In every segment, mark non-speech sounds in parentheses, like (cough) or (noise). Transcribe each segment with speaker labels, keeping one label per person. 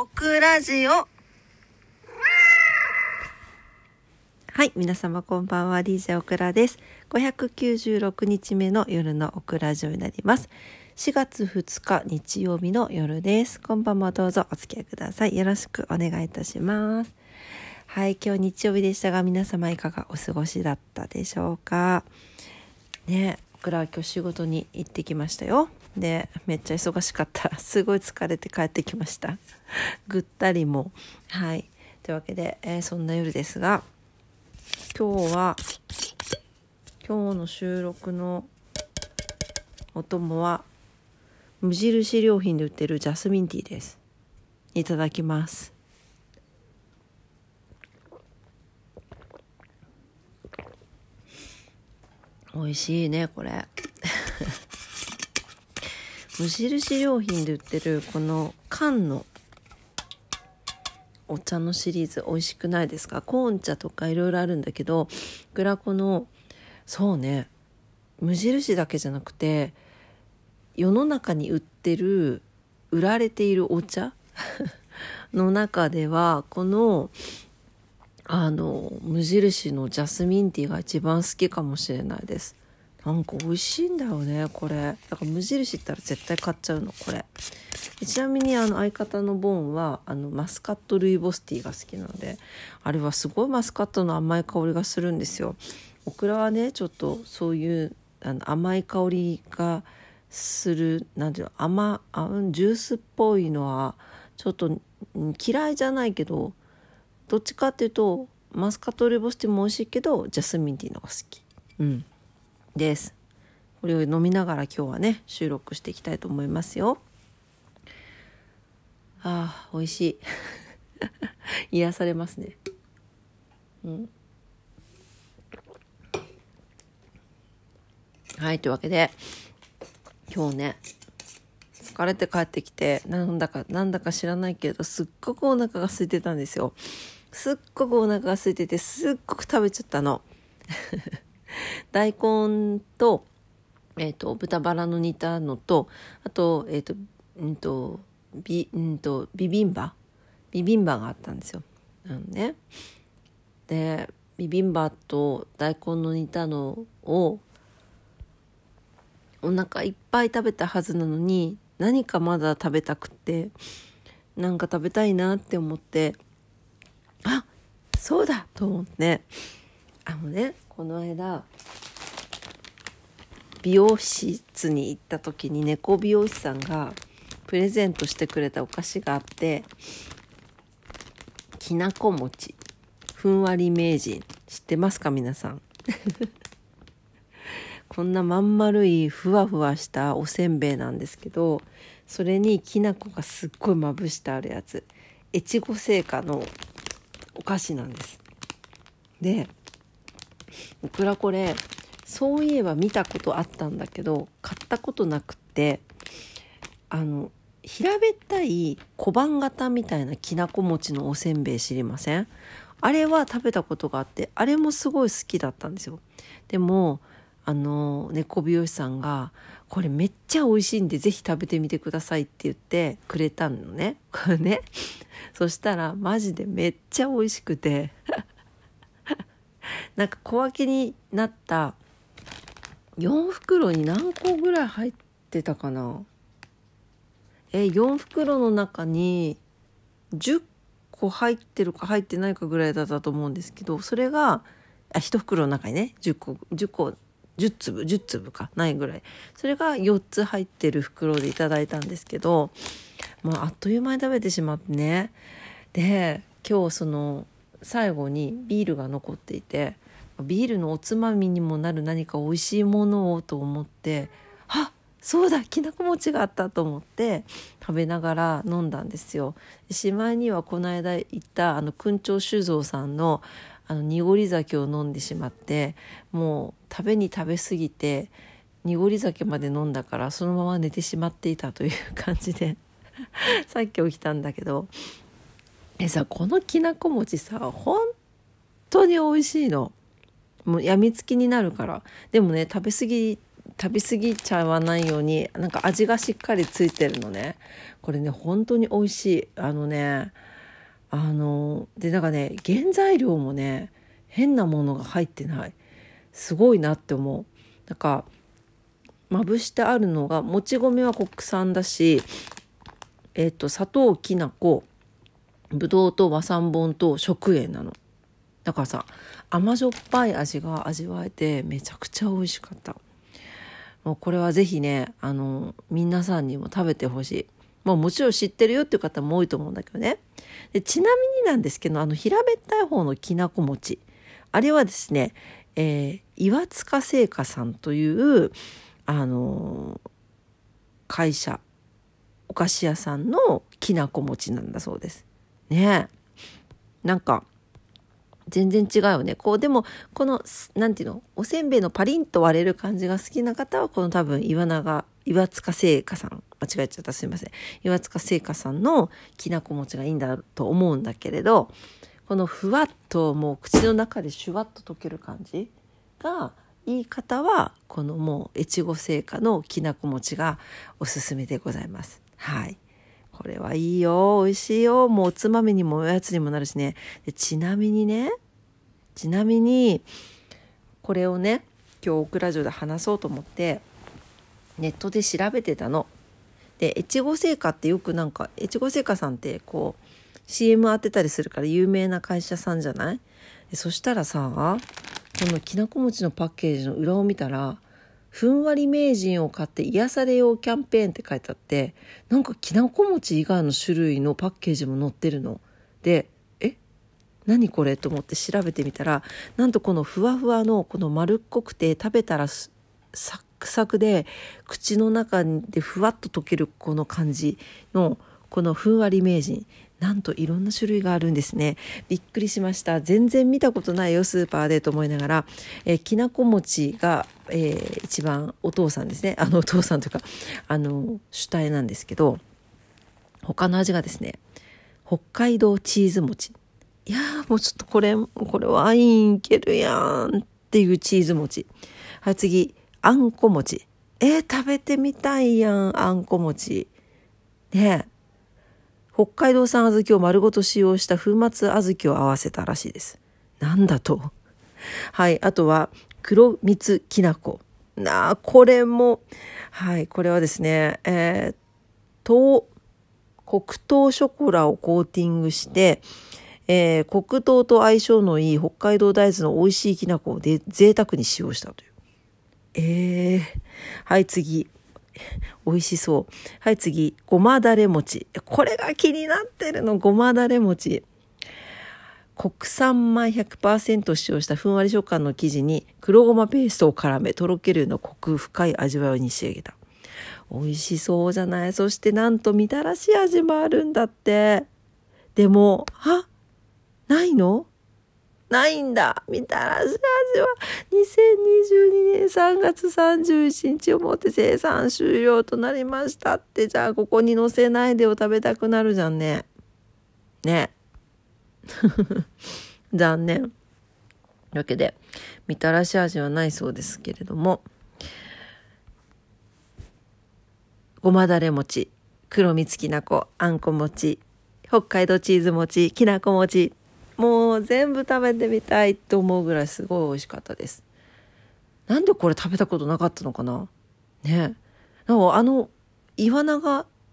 Speaker 1: オクラジオ。はい皆様こんばんは。DJ オクラです。596日目の夜のオクラジオになります。4月2日日曜日の夜です。こんばんもどうぞお付き合いください。よろしくお願いいたします。はい今日日曜日でしたが皆様いかがお過ごしだったでしょうか。ね。クラは今日仕事に行ってきましたよ。でめっちゃ忙しかった。(laughs) すごい疲れて帰ってきました。(laughs) ぐったりも。はい。というわけで、えー、そんな夜ですが今日は今日の収録のお供は無印良品で売ってるジャスミンティーです。いただきます。美味しいねこれ。(laughs) 無印良品で売ってるこの缶のお茶のシリーズ美味しくないですか？コーン茶とかいろいろあるんだけどグラコのそうね無印だけじゃなくて世の中に売ってる売られているお茶？(laughs) の中ではこのあの無印のジャスミンティーが一番好きかもしれないです。なんか美味しいんだよねこれ。だから無印ったら絶対買っちゃうのこれ。ちなみにあの相方のボーンはあのマスカットルイボスティーが好きなのであれはすごいマスカットの甘い香りがするんですよ。オクラはねちょっとそういうあの甘い香りがするなんていうの甘あジュースっぽいのはちょっと嫌いじゃないけどどっちかっていうとマスカットルイボスティーも美味しいけどジャスミンティーのが好き。うん。です。これを飲みながら今日はね収録していきたいと思いますよ。あー美味しい。(laughs) 癒されますね。うん。はいというわけで今日ね疲れて帰ってきてなんだかなんだか知らないけどすっごくお腹が空いてたんですよすっごくお腹が空いててすっごく食べちゃったの。(laughs) 大根と,、えーと、豚バラの煮たのとあと,、えーとうんとビうんと、ビビンバ。ビビンバがあったんですよ。あのね、でビビンバと大根の煮たのをお腹いっぱい食べたはずなのに何かまだ食べたくってなんか食べたいなって思ってあそうだ。と思って。あのねこの間美容室に行った時に猫美容師さんがプレゼントしてくれたお菓子があってきなこ餅。ふんわり名人。知ってますか皆さん？(laughs) こんなまん丸いふわふわしたおせんべいなんですけどそれにきな粉がすっごいまぶしてあるやつ。越後製菓のお菓子なんです。で僕らこれそういえば見たことあったんだけど買ったことなくってあの平べったい小判型みたいなきなこ餅のおせんべい知りません？あれは食べたことがあってあれもすごい好きだったんですよ。でもあの猫美容師さんが「これめっちゃ美味しいんで是非食べてみてください」って言ってくれたのね。こ (laughs) れね。そしたらマジでめっちゃ美味しくて。(laughs) なんか小分けになった4袋に何個ぐらい入ってたかな。え4袋の中に10個入ってるか入ってないかぐらいだったと思うんですけどそれがあ1袋の中にね10個10個10粒10粒かないぐらい。それが4つ入ってる袋でいただいたんですけどもうあっという間に食べてしまってねで今日その最後にビールが残っていてビールのおつまみにもなる何か美味しいものをと思ってあそうだきなこ餅があったと思って食べながら飲んだんですよ。しまいにはこの間行ったあの訓長酒造さんのあの濁り酒を飲んでしまってもう食べに食べ過ぎて濁り酒まで飲んだからそのまま寝てしまっていたという感じで (laughs) さっき起きたんだけど。えさこのきなこ餅さ本当に美味しいの。もうやみつきになるから。でもね食べ過ぎ食べ過ぎちゃわないようになんか味がしっかりついてるのね。これね本当に美味しい。あのねあのでなんかね原材料もね変なものが入ってない。すごいなって思う。なんかまぶしてあるのがもち米は国産だしえっ、と砂糖きな粉ぶどうと和三盆と食塩なの。だからさ甘じょっぱい味が味わえてめちゃくちゃ美味しかった。もうこれはぜひねあの皆さんにも食べてほしい。まあもちろん知ってるよっていう方も多いと思うんだけどね。でちなみになんですけどあの平べったい方のきなこ餅。あれはですね、えー、岩塚製菓さんというあの会社お菓子屋さんのきなこ餅なんだそうです。ね。なんか全然違うよね。こうでもこの何ていうの？おせんべいのパリンと割れる感じが好きな方はこの多分岩永岩塚製菓さん。間違えちゃった。すいません。岩塚製菓さんのきなこ餅がいいんだと思うんだけれどこのふわっともう口の中でシュワッと溶ける感じがいい方はこのもう越後製菓のきなこ餅がおすすめでございます。はい。これはいいよ。美味しいよ。もうおつまみにもおやつにもなるしね。でちなみにねちなみにこれをね今日オクラジオで話そうと思ってネットで調べてたの。で越後製菓ってよくなんか越後製菓さんってこう CM 当てたりするから有名な会社さんじゃない？そしたらさこのきなこ餅のパッケージの裏を見たらふんわり名人を買って癒されようキャンペーンって書いてあってなんかきなこ餅以外の種類のパッケージも載ってるの。でえ？何これと思って調べてみたらなんとこのふわふわのこの丸っこくて食べたらサックサクで口の中でふわっと溶けるこの感じのこのふんわり名人。なんといろんな種類があるんですね。びっくりしました。全然見たことないよスーパーでと思いながら、え、きなこ餅が、えー、一番お父さんですね。あのお父さんというかあの主体なんですけど他の味がですね北海道チーズ餅。いやもうちょっとこれこれワインいけるやんっていうチーズ餅。はい次あんこ餅。えー、食べてみたいやんあんこ餅。ねえ。北海道産小豆を丸ごと使用した粉末小豆を合わせたらしいです。なんだと。はい。あとは、黒蜜きな粉。なあ、これも、はい。これはですね、えー、糖、黒糖ショコラをコーティングして、えー、黒糖と相性のいい北海道大豆の美味しいきな粉をで贅沢に使用したという。えー、はい、次。美味しそう。はい、次。ごまだれ餅。これが気になってるの。ごまだれ餅。国産米100%使用したふんわり食感の生地に黒ごまペーストを絡めとろけるようなコク深い味わいに仕上げた。美味しそうじゃないそしてなんとみたらし味もあるんだって。でも、あないの？ないんだみたらし味は2022年3月31日をもって生産終了となりましたってじゃあここに載せないでを食べたくなるじゃんね。ね。(laughs) 残念。というわけでみたらし味はないそうですけれどもごまだれ餅黒蜜きなこあんこ餅北海道チーズ餅きなこ餅もう全部食べてみたいと思うぐらいすごい美味しかったです。なんでこれ食べたことなかったのかな？ねなんかあの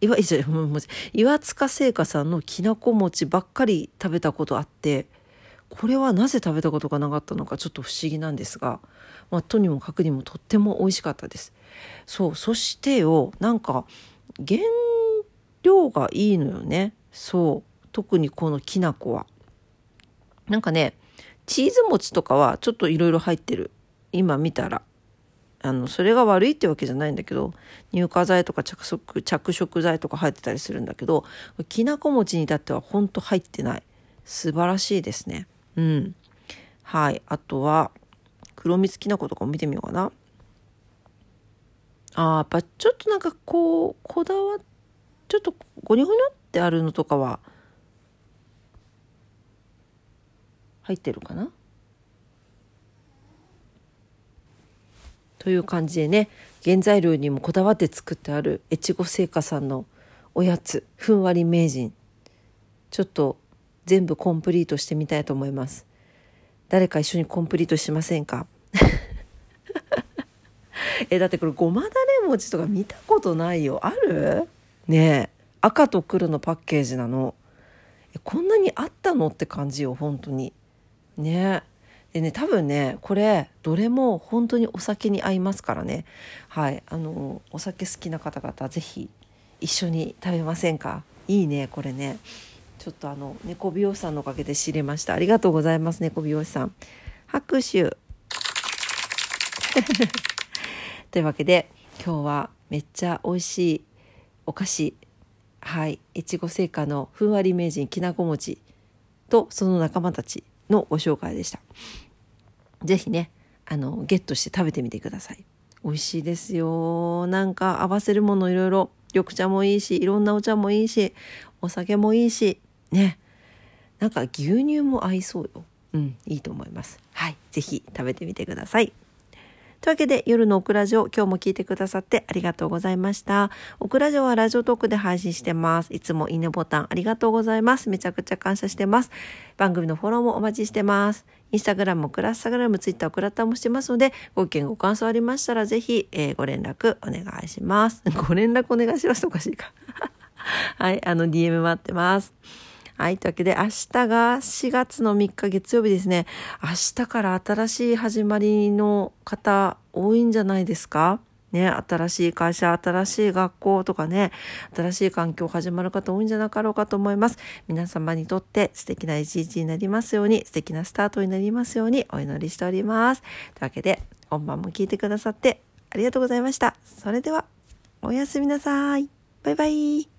Speaker 1: 岩岩塚製菓さんのきなこ餅ばっかり食べたことあってこれはなぜ食べたことがなかったのかちょっと不思議なんですが、まあ、とにもかくにもとっても美味しかったです。そうそしてよなんか原料がいいのよねそう特にこのきな粉は。なんかねチーズ餅とかはちょっといろいろ入ってる今見たらあのそれが悪いってわけじゃないんだけど乳化剤とか着色着色剤とか入ってたりするんだけどきなこ餅に至ってはほんと入ってない。素晴らしいですね。うん。はい。あとは黒蜜きな粉とかも見てみようかな。あやっぱちょっとなんかこうこだわちょっとゴニョゴニョってあるのとかは入ってるかな？という感じでね原材料にもこだわって作ってある越後製菓さんのおやつふんわり名人。ちょっと全部コンプリートしてみたいと思います。誰か一緒にコンプリートしませんか？(laughs) えだってこれごまだれ餅とか見たことないよ。ある？ねえ。赤と黒のパッケージなの。こんなにあったの？って感じよ本当に。ねえ。でね多分ねこれどれも本当にお酒に合いますからね。はい。あのお酒好きな方々是非一緒に食べませんか？いいねこれね。ちょっとあの猫美容師さんのおかげで知れました。ありがとうございます猫美容師さん。拍手。(laughs) というわけで今日はめっちゃ美味しいお菓子はい越後製菓のふんわり名人きなこ餅とその仲間たちのご紹介でした。是非ねあのゲットして食べてみてください。美味しいですよ。なんか合わせるものいろいろ緑茶もいいしいろんなお茶もいいしお酒もいいしね。なんか牛乳も合いそうよ。うんいいと思います。はい是非食べてみてください。というわけで夜のオクラジオ今日も聞いてくださってありがとうございました。オクラジオはラジオトークで配信してます。いつもいいねボタンありがとうございます。めちゃくちゃ感謝してます。番組のフォローもお待ちしてます。インスタグラム、クラスタグラム、ツイッター、クラッターもしてますので、ご意見、ご感想ありましたら、ぜひ、えー、ご連絡お願いします。(laughs) ご連絡お願いしますおかしいか。(laughs) はい、あの、DM 待ってます。はい。というわけで、明日が4月の3日月曜日ですね。明日から新しい始まりの方多いんじゃないですか？ね、新しい会社、新しい学校とかね、新しい環境始まる方多いんじゃなかろうかと思います。皆様にとって素敵な一日になりますように、素敵なスタートになりますようにお祈りしております。というわけで、本番も聞いてくださってありがとうございました。それでは、おやすみなさい。バイバイ。